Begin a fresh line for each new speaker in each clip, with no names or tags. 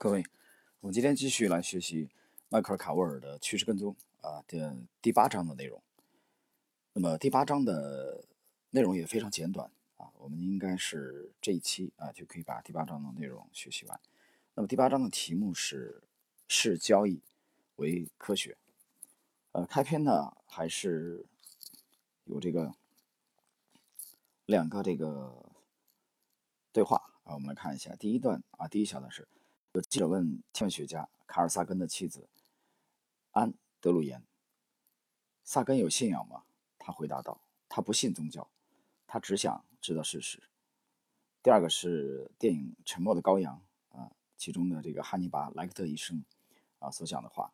各位，我们今天继续来学习迈克尔·卡沃尔的趋势跟踪啊的第八章的内容。那么第八章的内容也非常简短啊，我们应该是这一期啊就可以把第八章的内容学习完。那么第八章的题目是“视交易为科学”。呃，开篇呢还是有这个两个这个对话啊，我们来看一下第一段啊，第一小段是。有记者问天文学家卡尔萨根的妻子安德鲁言：“萨根有信仰吗？”他回答道：“他不信宗教，他只想知道事实。”第二个是电影《沉默的羔羊》啊，其中的这个汉尼拔·莱克特医生啊所讲的话：“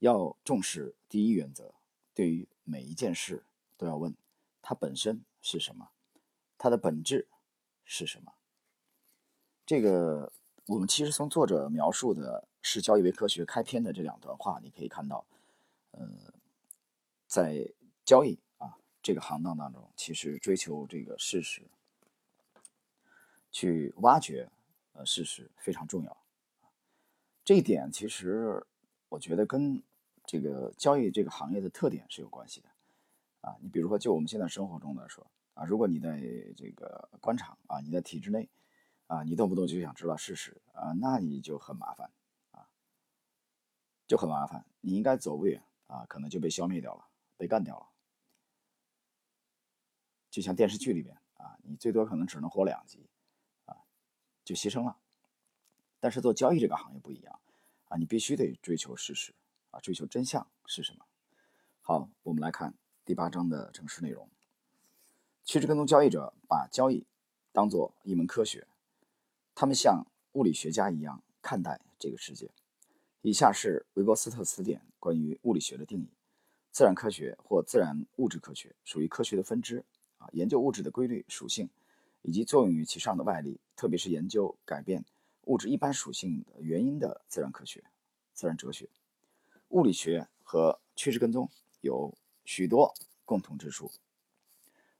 要重视第一原则，对于每一件事都要问它本身是什么，它的本质是什么。”这个。我们其实从作者描述的视交易为科学开篇的这两段话，你可以看到，呃，在交易啊这个行当当中，其实追求这个事实，去挖掘呃事实非常重要。这一点其实我觉得跟这个交易这个行业的特点是有关系的啊。你比如说，就我们现在生活中来说啊，如果你在这个官场啊，你在体制内。啊，你动不动就想知道事实啊，那你就很麻烦啊，就很麻烦。你应该走不远啊，可能就被消灭掉了，被干掉了。就像电视剧里边啊，你最多可能只能活两集啊，就牺牲了。但是做交易这个行业不一样啊，你必须得追求事实啊，追求真相是什么？好，我们来看第八章的正式内容。趋势跟踪交易者把交易当做一门科学。他们像物理学家一样看待这个世界。以下是韦伯斯特词典关于物理学的定义：自然科学或自然物质科学属于科学的分支啊，研究物质的规律、属性以及作用于其上的外力，特别是研究改变物质一般属性的原因的自然科学、自然哲学。物理学和趋势跟踪有许多共同之处，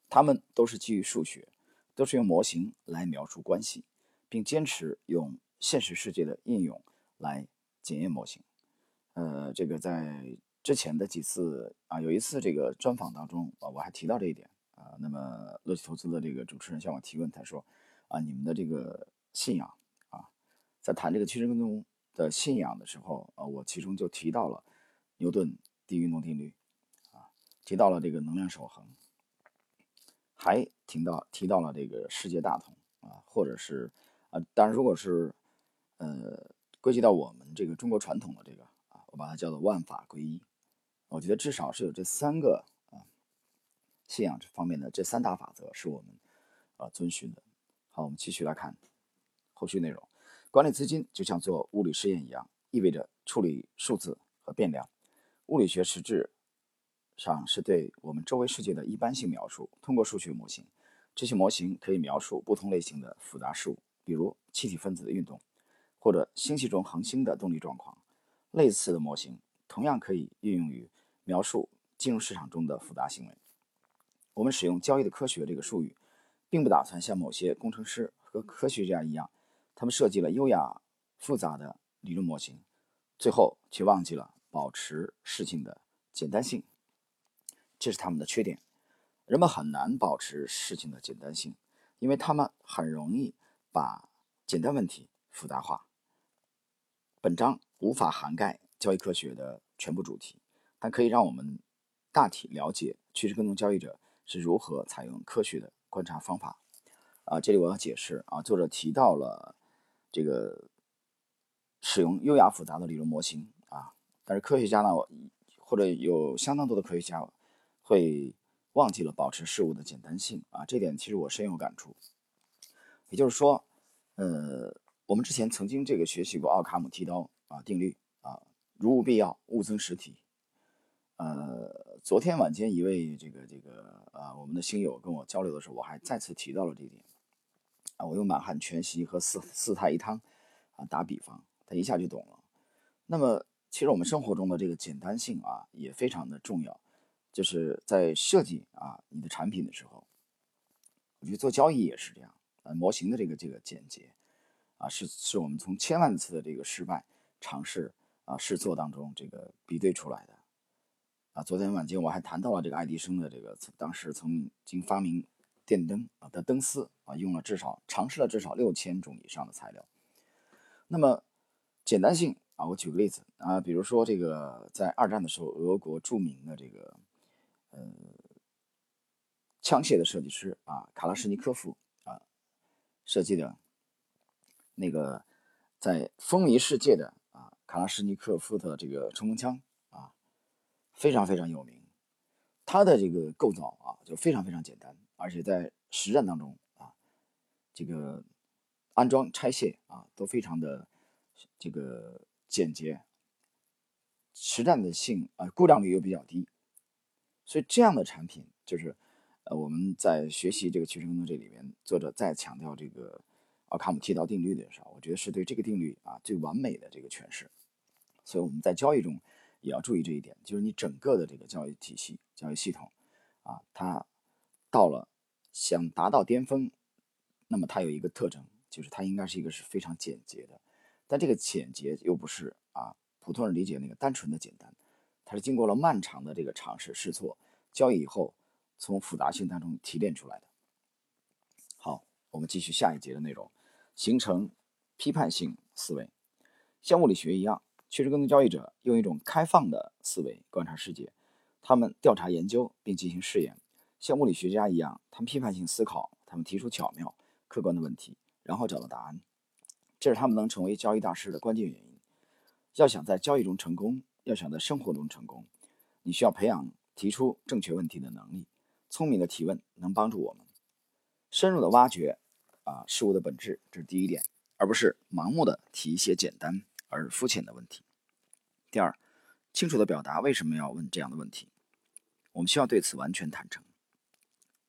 它们都是基于数学，都是用模型来描述关系。并坚持用现实世界的应用来检验模型。呃，这个在之前的几次啊，有一次这个专访当中啊，我还提到这一点啊。那么乐奇投资的这个主持人向我提问，他说：“啊，你们的这个信仰啊，在谈这个趋势跟踪的信仰的时候啊，我其中就提到了牛顿第一运动定律啊，提到了这个能量守恒，还提到提到了这个世界大同啊，或者是。”啊，当然，如果是，呃，归结到我们这个中国传统的这个啊，我把它叫做万法归一。我觉得至少是有这三个啊，信仰这方面的这三大法则是我们啊遵循的。好，我们继续来看后续内容。管理资金就像做物理试验一样，意味着处理数字和变量。物理学实质上是对我们周围世界的一般性描述，通过数学模型，这些模型可以描述不同类型的复杂事物。比如气体分子的运动，或者星系中恒星的动力状况，类似的模型同样可以运用于描述金融市场中的复杂行为。我们使用“交易的科学”这个术语，并不打算像某些工程师和科学家一样，他们设计了优雅复杂的理论模型，最后却忘记了保持事情的简单性。这是他们的缺点。人们很难保持事情的简单性，因为他们很容易。把简单问题复杂化。本章无法涵盖交易科学的全部主题，但可以让我们大体了解趋势跟踪交易者是如何采用科学的观察方法。啊，这里我要解释啊，作者提到了这个使用优雅复杂的理论模型啊，但是科学家呢，或者有相当多的科学家会忘记了保持事物的简单性啊，这点其实我深有感触。也就是说，呃，我们之前曾经这个学习过奥卡姆剃刀啊定律啊，如无必要，勿增实体。呃，昨天晚间一位这个这个啊我们的星友跟我交流的时候，我还再次提到了这一点啊。我用满汉全席和四四菜一汤啊打比方，他一下就懂了。那么，其实我们生活中的这个简单性啊也非常的重要，就是在设计啊你的产品的时候，我觉得做交易也是这样。模型的这个这个简洁，啊，是是我们从千万次的这个失败尝试啊试错当中这个比对出来的。啊，昨天晚间我还谈到了这个爱迪生的这个当时曾经发明电灯啊的灯丝啊，用了至少尝试了至少六千种以上的材料。那么简单性啊，我举个例子啊，比如说这个在二战的时候，俄国著名的这个呃枪械的设计师啊，卡拉什尼科夫设计的那个在风靡世界的啊卡拉什尼科夫的这个冲锋枪啊。非常非常有名，它的这个构造啊就非常非常简单，而且在实战当中啊，这个安装拆卸啊都非常的这个简洁，实战的性啊故障率又比较低，所以这样的产品就是呃我们在学习这个趋势跟踪这里面，作者再强调这个奥卡姆剃刀定律的时候，我觉得是对这个定律啊最完美的这个诠释，所以我们在交易中。也要注意这一点，就是你整个的这个交易体系、交易系统，啊，它到了想达到巅峰，那么它有一个特征，就是它应该是一个是非常简洁的，但这个简洁又不是啊普通人理解那个单纯的简单，它是经过了漫长的这个尝试试错交易以后，从复杂性当中提炼出来的。好，我们继续下一节的内容，形成批判性思维，像物理学一样。趋势跟踪交易者用一种开放的思维观察世界，他们调查研究并进行试验，像物理学家一样，他们批判性思考，他们提出巧妙、客观的问题，然后找到答案。这是他们能成为交易大师的关键原因。要想在交易中成功，要想在生活中成功，你需要培养提出正确问题的能力。聪明的提问能帮助我们深入的挖掘啊事物的本质，这是第一点，而不是盲目的提一些简单。而肤浅的问题。第二，清楚的表达为什么要问这样的问题，我们需要对此完全坦诚。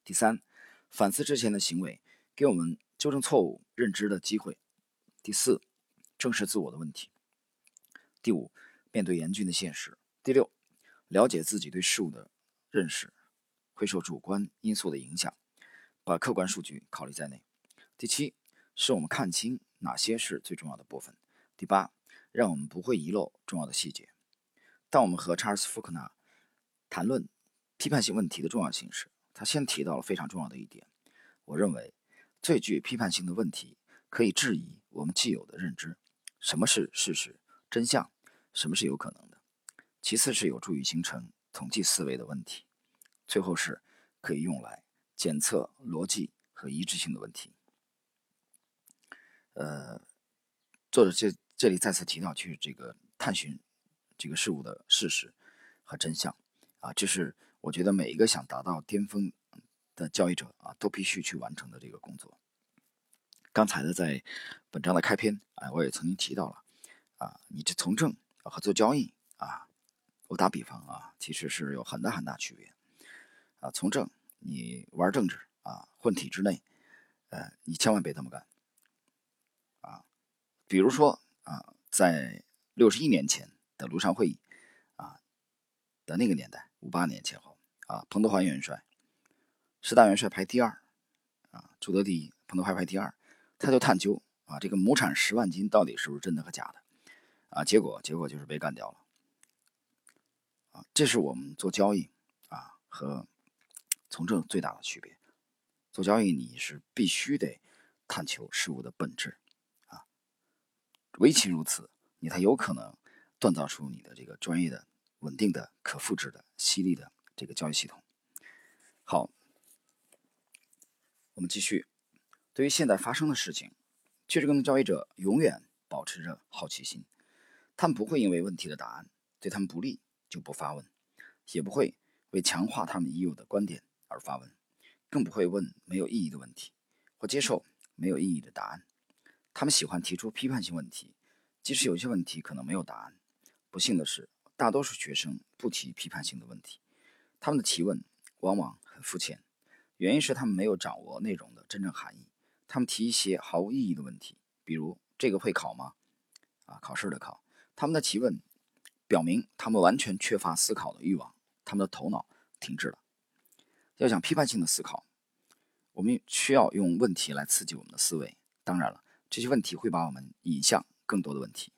第三，反思之前的行为，给我们纠正错误认知的机会。第四，正视自我的问题。第五，面对严峻的现实。第六，了解自己对事物的认识会受主观因素的影响，把客观数据考虑在内。第七，是我们看清哪些是最重要的部分。第八。让我们不会遗漏重要的细节。当我们和查尔斯·福克纳谈论批判性问题的重要性时，他先提到了非常重要的一点。我认为，最具批判性的问题可以质疑我们既有的认知：什么是事实、真相，什么是有可能的；其次是有助于形成统计思维的问题；最后是可以用来检测逻辑和一致性的问题。呃，作者这。这里再次提到，去这个探寻这个事物的事实和真相啊，这是我觉得每一个想达到巅峰的交易者啊，都必须去完成的这个工作。刚才呢，在本章的开篇啊，我也曾经提到了啊，你这从政和做交易啊，我打比方啊，其实是有很大很大区别啊。从政，你玩政治啊，混体制内，呃，你千万别这么干啊。比如说。啊，在六十一年前的庐山会议啊的那个年代，五八年前后啊，彭德怀元帅，十大元帅排第二啊，朱德第一，彭德怀排第二，他就探究啊，这个亩产十万斤到底是不是真的和假的啊？结果结果就是被干掉了啊！这是我们做交易啊和从政最大的区别。做交易你是必须得探求事物的本质。啊唯其如此，你才有可能锻造出你的这个专业的、稳定的、可复制的、犀利的这个交易系统。好，我们继续。对于现在发生的事情，趋势跟交易者永远保持着好奇心，他们不会因为问题的答案对他们不利就不发问，也不会为强化他们已有的观点而发问，更不会问没有意义的问题或接受没有意义的答案。他们喜欢提出批判性问题，即使有些问题可能没有答案。不幸的是，大多数学生不提批判性的问题，他们的提问往往很肤浅。原因是他们没有掌握内容的真正含义。他们提一些毫无意义的问题，比如“这个会考吗？”啊，考试的考。他们的提问表明他们完全缺乏思考的欲望，他们的头脑停滞了。要想批判性的思考，我们需要用问题来刺激我们的思维。当然了。这些问题会把我们引向更多的问题。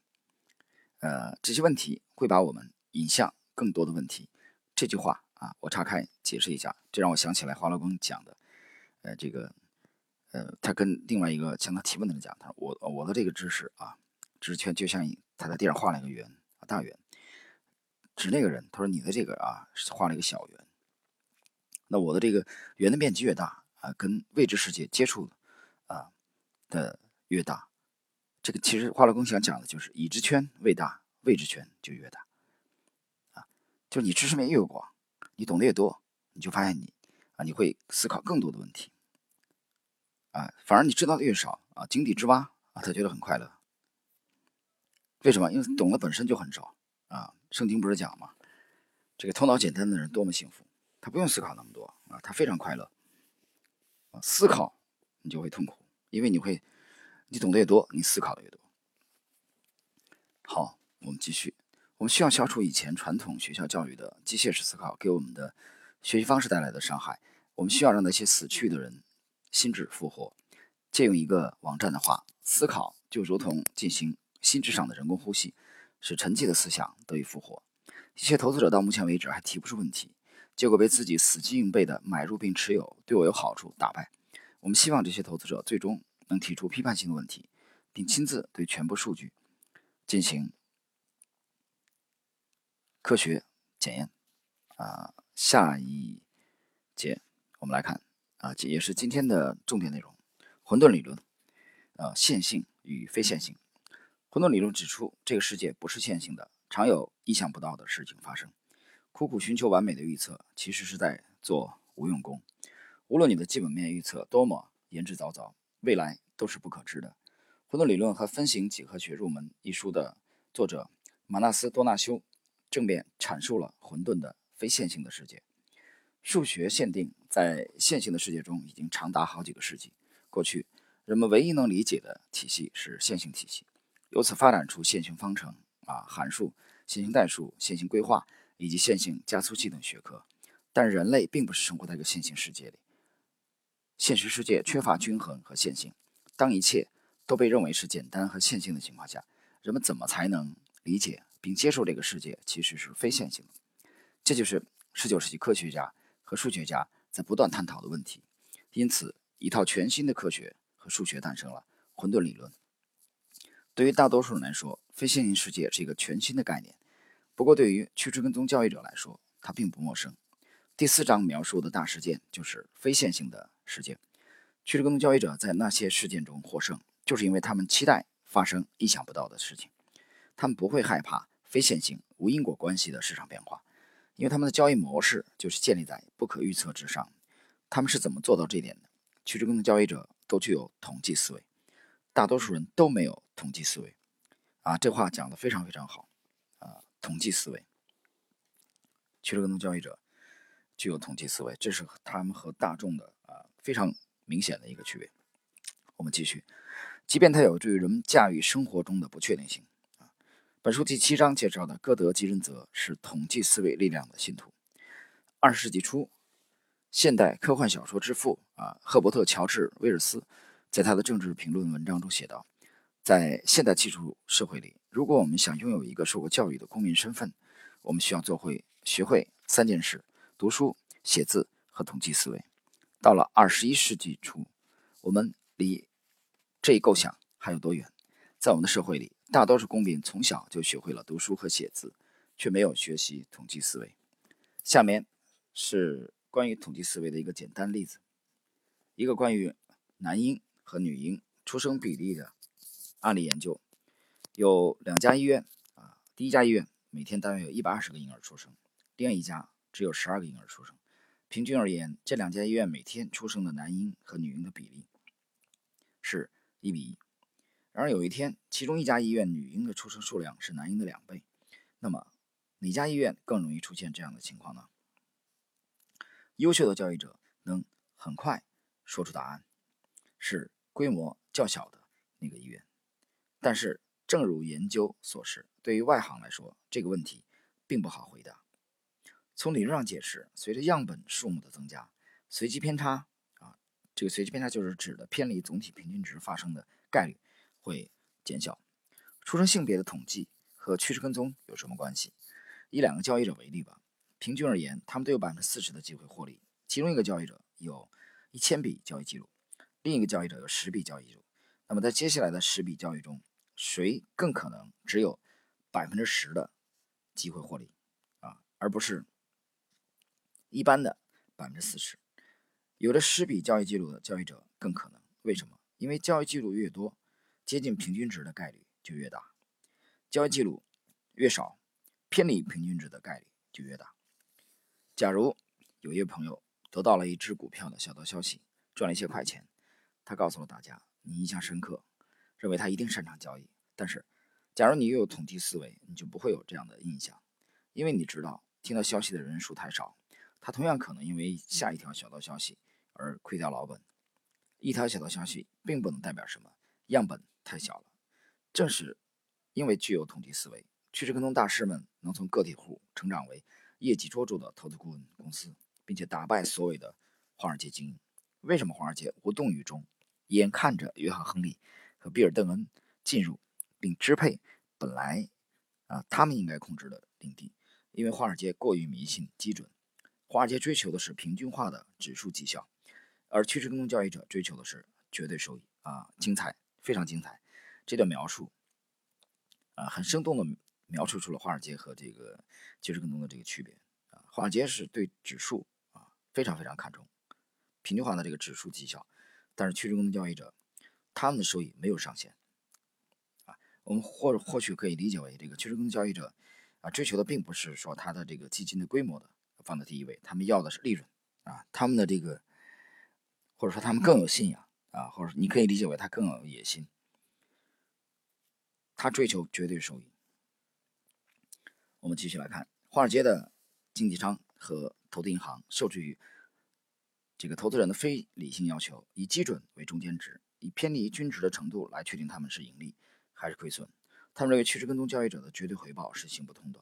呃，这些问题会把我们引向更多的问题。这句话啊，我岔开解释一下，这让我想起来华罗庚讲的，呃，这个，呃，他跟另外一个向他提问的人讲，他说我我的这个知识啊，知识圈就像他在地上画了一个圆啊，大圆，指那个人，他说你的这个啊，画了一个小圆，那我的这个圆的面积越大啊，跟未知世界接触啊的越大。这个其实华罗庚想讲的就是已知圈越大，未知圈就越大，啊，就是你知识面越广，你懂得越多，你就发现你啊，你会思考更多的问题，啊，反而你知道的越少啊，井底之蛙啊，他觉得很快乐。为什么？因为懂得本身就很少啊。圣经不是讲吗？这个头脑简单的人多么幸福，他不用思考那么多啊，他非常快乐。啊，思考你就会痛苦，因为你会。你懂得越多，你思考的越多。好，我们继续。我们需要消除以前传统学校教育的机械式思考给我们的学习方式带来的伤害。我们需要让那些死去的人心智复活。借用一个网站的话，思考就如同进行心智上的人工呼吸，使沉寂的思想得以复活。一些投资者到目前为止还提不出问题，结果被自己死记硬背的买入并持有对我有好处打败。我们希望这些投资者最终。能提出批判性的问题，并亲自对全部数据进行科学检验。啊，下一节我们来看啊，这也是今天的重点内容：混沌理论。呃，线性与非线性。混沌理论指出，这个世界不是线性的，常有意想不到的事情发生。苦苦寻求完美的预测，其实是在做无用功。无论你的基本面预测多么言之凿凿。未来都是不可知的。混沌理论和分形几何学入门一书的作者马纳斯多纳修正面阐述了混沌的非线性的世界。数学限定在线性的世界中已经长达好几个世纪。过去人们唯一能理解的体系是线性体系，由此发展出线性方程、啊函数、线性代数、线性规划以及线性加速器等学科。但人类并不是生活在一个线性世界里。现实世界缺乏均衡和线性。当一切都被认为是简单和线性的情况下，人们怎么才能理解并接受这个世界其实是非线性的？这就是19世纪科学家和数学家在不断探讨的问题。因此，一套全新的科学和数学诞生了——混沌理论。对于大多数人来说，非线性世界是一个全新的概念。不过，对于趋势跟踪交易者来说，它并不陌生。第四章描述的大事件就是非线性的。事件，趋势跟踪交易者在那些事件中获胜，就是因为他们期待发生意想不到的事情。他们不会害怕非线性、无因果关系的市场变化，因为他们的交易模式就是建立在不可预测之上。他们是怎么做到这点的？趋势跟踪交易者都具有统计思维，大多数人都没有统计思维。啊，这话讲得非常非常好。统计思维，趋势跟踪交易者具有统计思维，这是他们和大众的啊。非常明显的一个区别。我们继续，即便它有助于人们驾驭生活中的不确定性啊。本书第七章介绍的歌德·吉仁泽是统计思维力量的信徒。二十世纪初，现代科幻小说之父啊，赫伯特·乔治·威尔斯在他的政治评论文章中写道：“在现代技术社会里，如果我们想拥有一个受过教育的公民身份，我们需要做会学会三件事：读书、写字和统计思维。”到了二十一世纪初，我们离这一构想还有多远？在我们的社会里，大多数公民从小就学会了读书和写字，却没有学习统计思维。下面是关于统计思维的一个简单例子：一个关于男婴和女婴出生比例的案例研究。有两家医院啊，第一家医院每天大约有一百二十个婴儿出生，另一家只有十二个婴儿出生。平均而言，这两家医院每天出生的男婴和女婴的比例是一比一。然而有一天，其中一家医院女婴的出生数量是男婴的两倍。那么，哪家医院更容易出现这样的情况呢？优秀的交易者能很快说出答案，是规模较小的那个医院。但是，正如研究所示，对于外行来说，这个问题并不好回答。从理论上解释，随着样本数目的增加，随机偏差啊，这个随机偏差就是指的偏离总体平均值发生的概率会减小。出生性别的统计和趋势跟踪有什么关系？以两个交易者为例吧，平均而言，他们都有百分之四十的机会获利。其中一个交易者有一千笔交易记录，另一个交易者有十笔交易记录。那么在接下来的十笔交易中，谁更可能只有百分之十的机会获利啊，而不是一般的百分之四十？有的十笔交易记录的交易者更可能，为什么？因为交易记录越多，接近平均值的概率就越大；交易记录越少，偏离平均值的概率就越大。假如有一位朋友得到了一只股票的小道消息，赚了一些快钱，他告诉了大家，你印象深刻，认为他一定擅长交易。但是，假如你又有统计思维，你就不会有这样的印象，因为你知道听到消息的人数太少，他同样可能因为下一条小道消息。而亏掉老本，一条小道消息并不能代表什么，样本太小了。正是因为具有统计思维，趋势跟踪大师们能从个体户成长为业绩卓著的投资顾问公司，并且打败所谓的华尔街精英。为什么华尔街无动于衷，眼看着约翰·亨利和比尔·邓恩进入并支配本来啊他们应该控制的领地？因为华尔街过于迷信基准，华尔街追求的是平均化的指数绩效。而趋势跟踪交易者追求的是绝对收益啊，精彩，非常精彩。这段描述啊，很生动的描述出了华尔街和这个趋势跟踪的这个区别啊。华尔街是对指数啊非常非常看重平均化的这个指数绩效，但是趋势跟踪交易者他们的收益没有上限啊。我们或或许可以理解为，这个趋势跟交易者啊追求的并不是说他的这个基金的规模的放在第一位，他们要的是利润啊，他们的这个。或者说他们更有信仰啊，或者你可以理解为他更有野心，他追求绝对收益。我们继续来看，华尔街的经纪商和投资银行受制于这个投资人的非理性要求，以基准为中间值，以偏离均值的程度来确定他们是盈利还是亏损。他们认为趋势跟踪交易者的绝对回报是行不通的。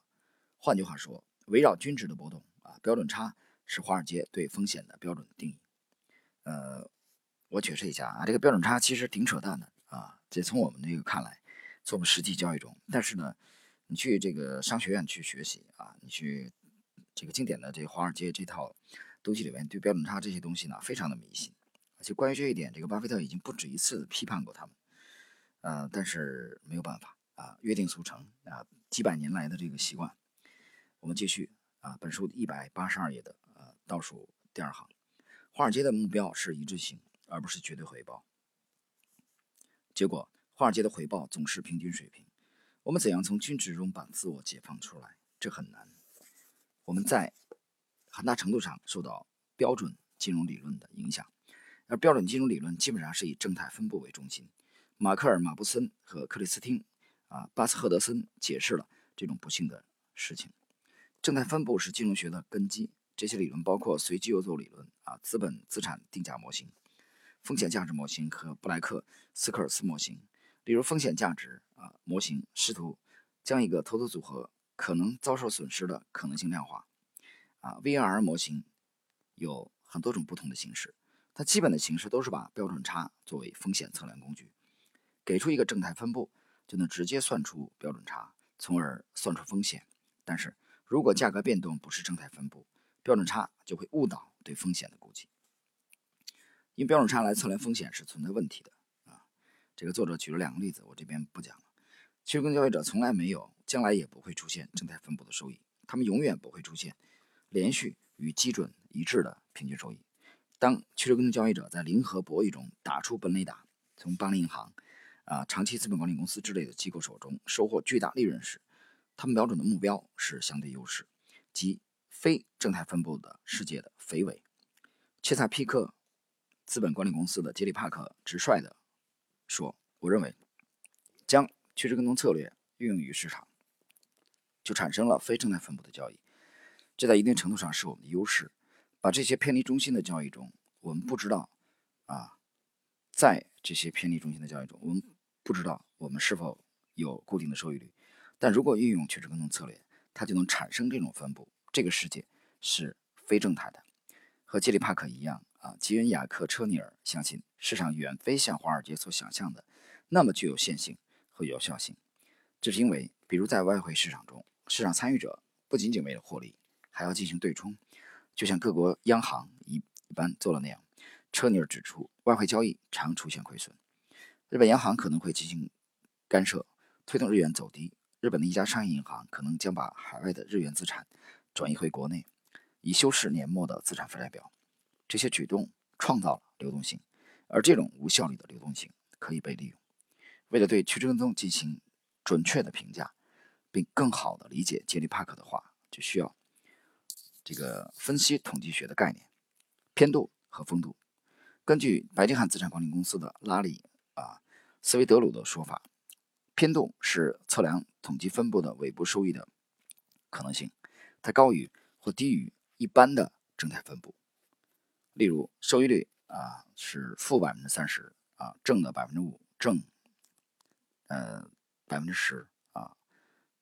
换句话说，围绕均值的波动啊，标准差是华尔街对风险的标准定义。呃，我解释一下啊，这个标准差其实挺扯淡的啊。这从我们这个看来，从我们实际交易中，但是呢，你去这个商学院去学习啊，你去这个经典的这华尔街这套东西里面，对标准差这些东西呢，非常的迷信。而且关于这一点，这个巴菲特已经不止一次批判过他们。呃，但是没有办法啊，约定俗成啊，几百年来的这个习惯。我们继续啊，本书一百八十二页的呃倒数第二行。华尔街的目标是一致性，而不是绝对回报。结果，华尔街的回报总是平均水平。我们怎样从均值中把自我解放出来？这很难。我们在很大程度上受到标准金融理论的影响，而标准金融理论基本上是以正态分布为中心。马克尔·马布森和克里斯汀啊巴斯赫德森解释了这种不幸的事情。正态分布是金融学的根基。这些理论包括随机游走理论啊、资本资产定价模型、风险价值模型和布莱克斯科尔斯模型。例如，风险价值啊模型试图将一个投资组合可能遭受损失的可能性量化。啊，VR 模型有很多种不同的形式，它基本的形式都是把标准差作为风险测量工具，给出一个正态分布，就能直接算出标准差，从而算出风险。但是如果价格变动不是正态分布，标准差就会误导对风险的估计，因标准差来测量风险是存在问题的啊。这个作者举了两个例子，我这边不讲了。其实跟交易者从来没有，将来也不会出现正态分布的收益，他们永远不会出现连续与基准一致的平均收益。当趋势跟踪交易者在零和博弈中打出本垒打，从巴林银行、啊长期资本管理公司之类的机构手中收获巨大利润时，他们瞄准的目标是相对优势，即。非正态分布的世界的肥尾，切萨皮克资本管理公司的杰里帕克直率地说：“我认为，将趋势跟踪策略运用于市场，就产生了非正态分布的交易。这在一定程度上是我们的优势。把这些偏离中心的交易中，我们不知道啊，在这些偏离中心的交易中，我们不知道我们是否有固定的收益率。但如果运用趋势跟踪策略，它就能产生这种分布。”这个世界是非正态的，和杰里帕克一样啊。吉恩·雅克·车尼尔相信，市场远非像华尔街所想象的那么具有线性和有效性。这是因为，比如在外汇市场中，市场参与者不仅仅为了获利，还要进行对冲，就像各国央行一一般做了那样。车尼尔指出，外汇交易常出现亏损，日本央行可能会进行干涉，推动日元走低。日本的一家商业银行可能将把海外的日元资产转移回国内，以修饰年末的资产负债表。这些举动创造了流动性，而这种无效率的流动性可以被利用。为了对趋势跟踪进行准确的评价，并更好地理解杰里帕克的话，就需要这个分析统计学的概念：偏度和风度。根据白金汉资产管理公司的拉里啊斯维德鲁的说法，偏度是测量统计分布的尾部收益的可能性，它高于或低于一般的正态分布。例如，收益率啊是负百分之三十啊，正的百分之五，正呃百分之十啊，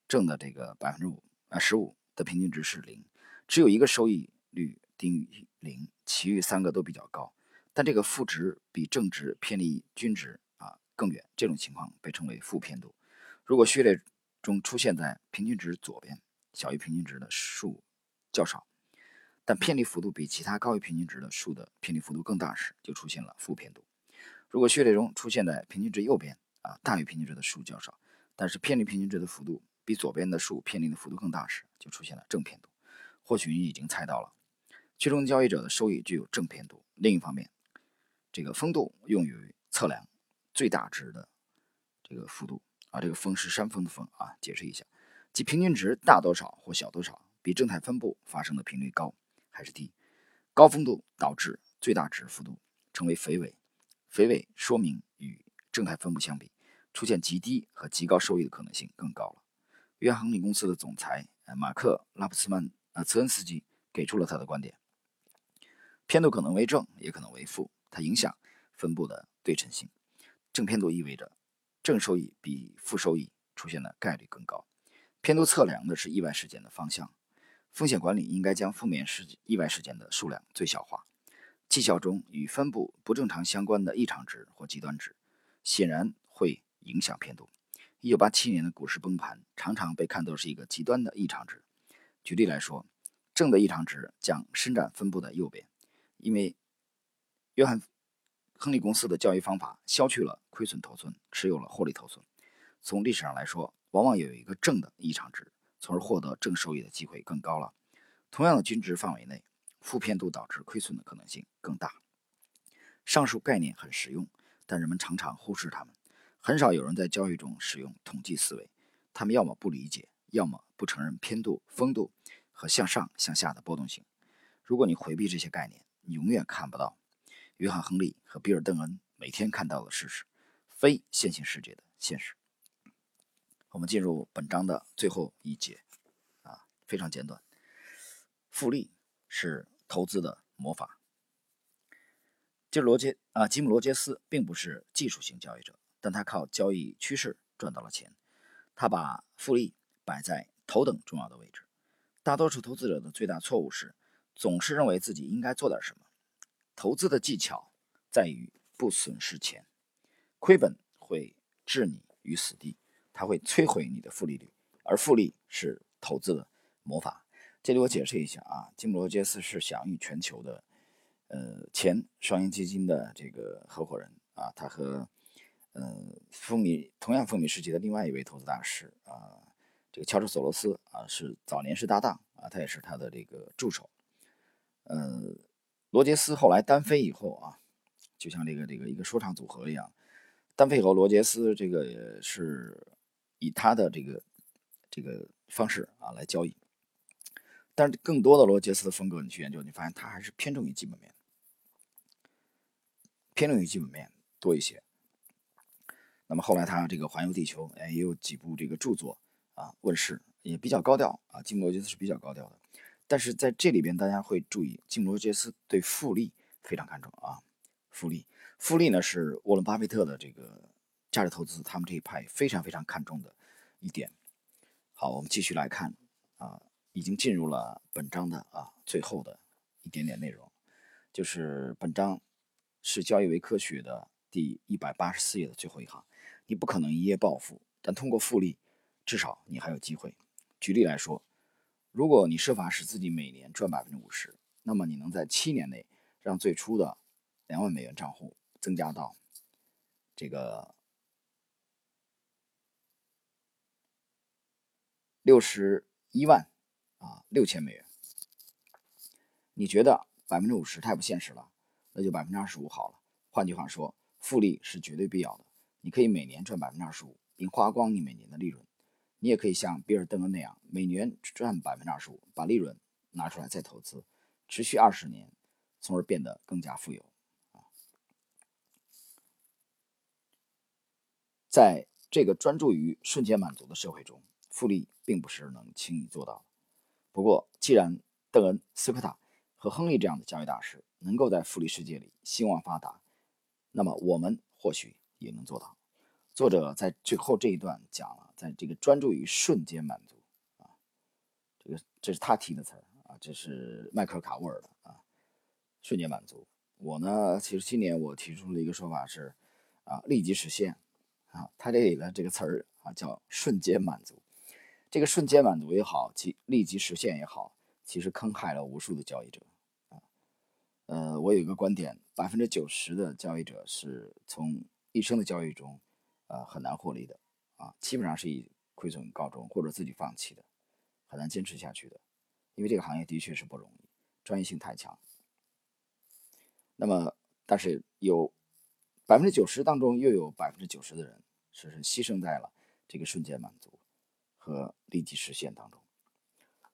正的这个百分之五啊十五的平均值是零，只有一个收益率低于零，其余三个都比较高。但这个负值比正值偏离均值啊更远，这种情况被称为负偏度。如果序列中出现在平均值左边，小于平均值的数较少，但偏离幅度比其他高于平均值的数的偏离幅度更大时，就出现了负偏度。如果序列中出现在平均值右边啊大于平均值的数较少，但是偏离平均值的幅度比左边的数偏离的幅度更大时，就出现了正偏度。或许你已经猜到了，其中交易者的收益具有正偏度。另一方面，这个风度用于测量最大值的这个幅度啊，这个峰是山峰的峰啊。解释一下，即平均值大多少或小多少，比正态分布发生的频率高还是低。高风度导致最大值幅度成为肥尾，肥尾说明与正态分布相比，出现极低和极高收益的可能性更高了。约翰亨利公司的总裁马克拉普斯曼啊茨恩斯基给出了他的观点：偏度可能为正，也可能为负。它影响分布的对称性。正偏度意味着正收益比负收益出现的概率更高。偏度测量的是意外事件的方向。风险管理应该将负面事意外事件的数量最小化。绩效中与分布不正常相关的异常值或极端值，显然会影响偏度。1987年的股市崩盘常常被看作是一个极端的异常值。举例来说，正的异常值将伸展分布的右边，因为。约翰·亨利公司的交易方法消去了亏损头寸，持有了获利头寸。从历史上来说，往往有一个正的异常值，从而获得正收益的机会更高了。同样的均值范围内，负偏度导致亏损的可能性更大。上述概念很实用，但人们常常忽视它们。很少有人在交易中使用统计思维，他们要么不理解，要么不承认偏度、风度和向上向下的波动性。如果你回避这些概念，你永远看不到。约翰·亨利和比尔·邓恩每天看到的事实，非线性世界的现实。我们进入本章的最后一节，啊，非常简短。复利是投资的魔法。吉罗杰啊，吉姆·罗杰斯并不是技术型交易者，但他靠交易趋势赚到了钱。他把复利摆在头等重要的位置。大多数投资者的最大错误是，总是认为自己应该做点什么。投资的技巧在于不损失钱，亏本会置你于死地，它会摧毁你的复利率，而复利是投资的魔法。这里我解释一下啊，吉姆·罗杰斯是享誉全球的，呃，前双赢基金的这个合伙人啊，他和呃风靡同样风靡世界的另外一位投资大师啊，这个乔治·索罗斯啊是早年是搭档啊，他也是他的这个助手，呃。罗杰斯后来单飞以后啊，就像这个这个一个说唱组合一样，单飞以后，罗杰斯这个也是以他的这个这个方式啊来交易，但是更多的罗杰斯的风格，你去研究，你发现他还是偏重于基本面，偏重于基本面多一些。那么后来他这个环游地球，哎，也有几部这个著作啊问世，也比较高调啊，吉姆罗杰斯是比较高调的。但是在这里边，大家会注意，吉姆·罗杰斯对复利非常看重啊。复利，复利呢是沃伦·巴菲特的这个价值投资，他们这一派非常非常看重的一点。好，我们继续来看啊，已经进入了本章的啊最后的一点点内容，就是本章是交易为科学的第一百八十四页的最后一行。你不可能一夜暴富，但通过复利，至少你还有机会。举例来说，如果你设法使自己每年赚百分之五十，那么你能在七年内让最初的两万美元账户增加到这个六十一万啊六千美元。你觉得百分之五十太不现实了，那就百分之二十五好了。换句话说，复利是绝对必要的。你可以每年赚百分之二十五，并花光你每年的利润。你也可以像比尔·邓恩那样，每年赚百分之二十五，把利润拿出来再投资，持续二十年，从而变得更加富有。在这个专注于瞬间满足的社会中，复利并不是能轻易做到的。不过，既然邓恩、斯科塔和亨利这样的交易大师能够在复利世界里兴旺发达，那么我们或许也能做到。作者在最后这一段讲了，在这个专注于瞬间满足啊，这个这是他提的词儿啊，这是迈克尔卡沃尔的啊，瞬间满足。我呢，其实今年我提出了一个说法是啊，立即实现啊，他这里的这个词儿啊叫瞬间满足。这个瞬间满足也好，其立即实现也好，其实坑害了无数的交易者啊。呃，我有一个观点，百分之九十的交易者是从一生的交易中。呃，很难获利的啊，基本上是以亏损告终或者自己放弃的，很难坚持下去的，因为这个行业的确是不容易，专业性太强。那么，但是有百分之九十当中，又有百分之九十的人是牺牲在了这个瞬间满足和立即实现当中。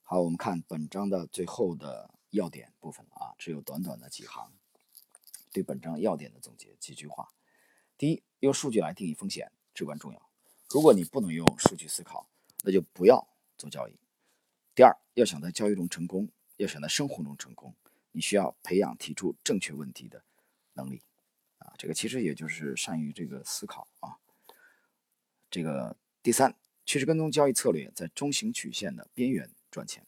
好，我们看本章的最后的要点部分啊，只有短短的几行，对本章要点的总结几句话。第一，用数据来定义风险至关重要。如果你不能用数据思考，那就不要做交易。第二，要想在交易中成功，要想在生活中成功，你需要培养提出正确问题的能力。啊，这个其实也就是善于这个思考啊。这个第三，趋势跟踪交易策略在中型曲线的边缘赚钱。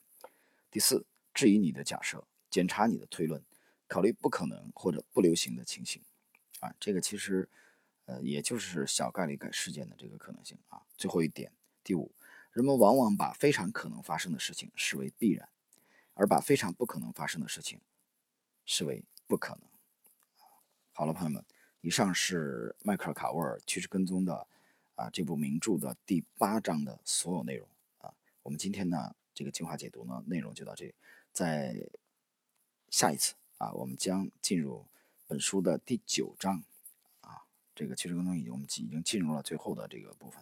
第四，质疑你的假设，检查你的推论，考虑不可能或者不流行的情形。啊，这个其实。呃，也就是小概率事件的这个可能性啊。最后一点，第五，人们往往把非常可能发生的事情视为必然，而把非常不可能发生的事情视为不可能。好了，朋友们，以上是迈克尔·卡沃尔《趋势跟踪》的啊这部名著的第八章的所有内容啊。我们今天呢，这个精华解读呢，内容就到这里，在下一次啊，我们将进入本书的第九章。这个其实跟踪已经我们已经进入了最后的这个部分，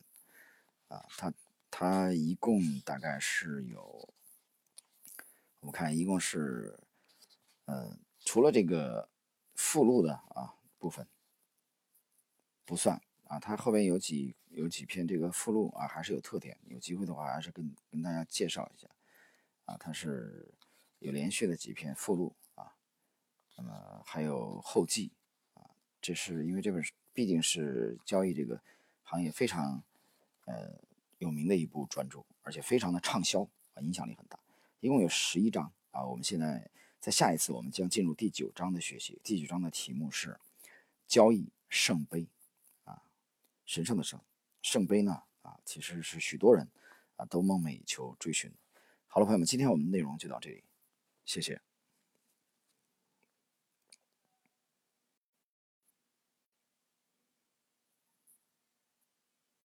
啊，它它一共大概是有，我们看一共是，呃，除了这个附录的啊部分不算啊，它后边有几有几篇这个附录啊还是有特点，有机会的话还是跟跟大家介绍一下，啊，它是有连续的几篇附录啊，那么还有后记啊，这是因为这本书。毕竟是交易这个行业非常呃有名的一部专著，而且非常的畅销啊，影响力很大。一共有十一章啊，我们现在在下一次我们将进入第九章的学习。第九章的题目是交易圣杯啊，神圣的圣圣杯呢啊，其实是许多人啊都梦寐以求追寻。好了，朋友们，今天我们的内容就到这里，谢谢。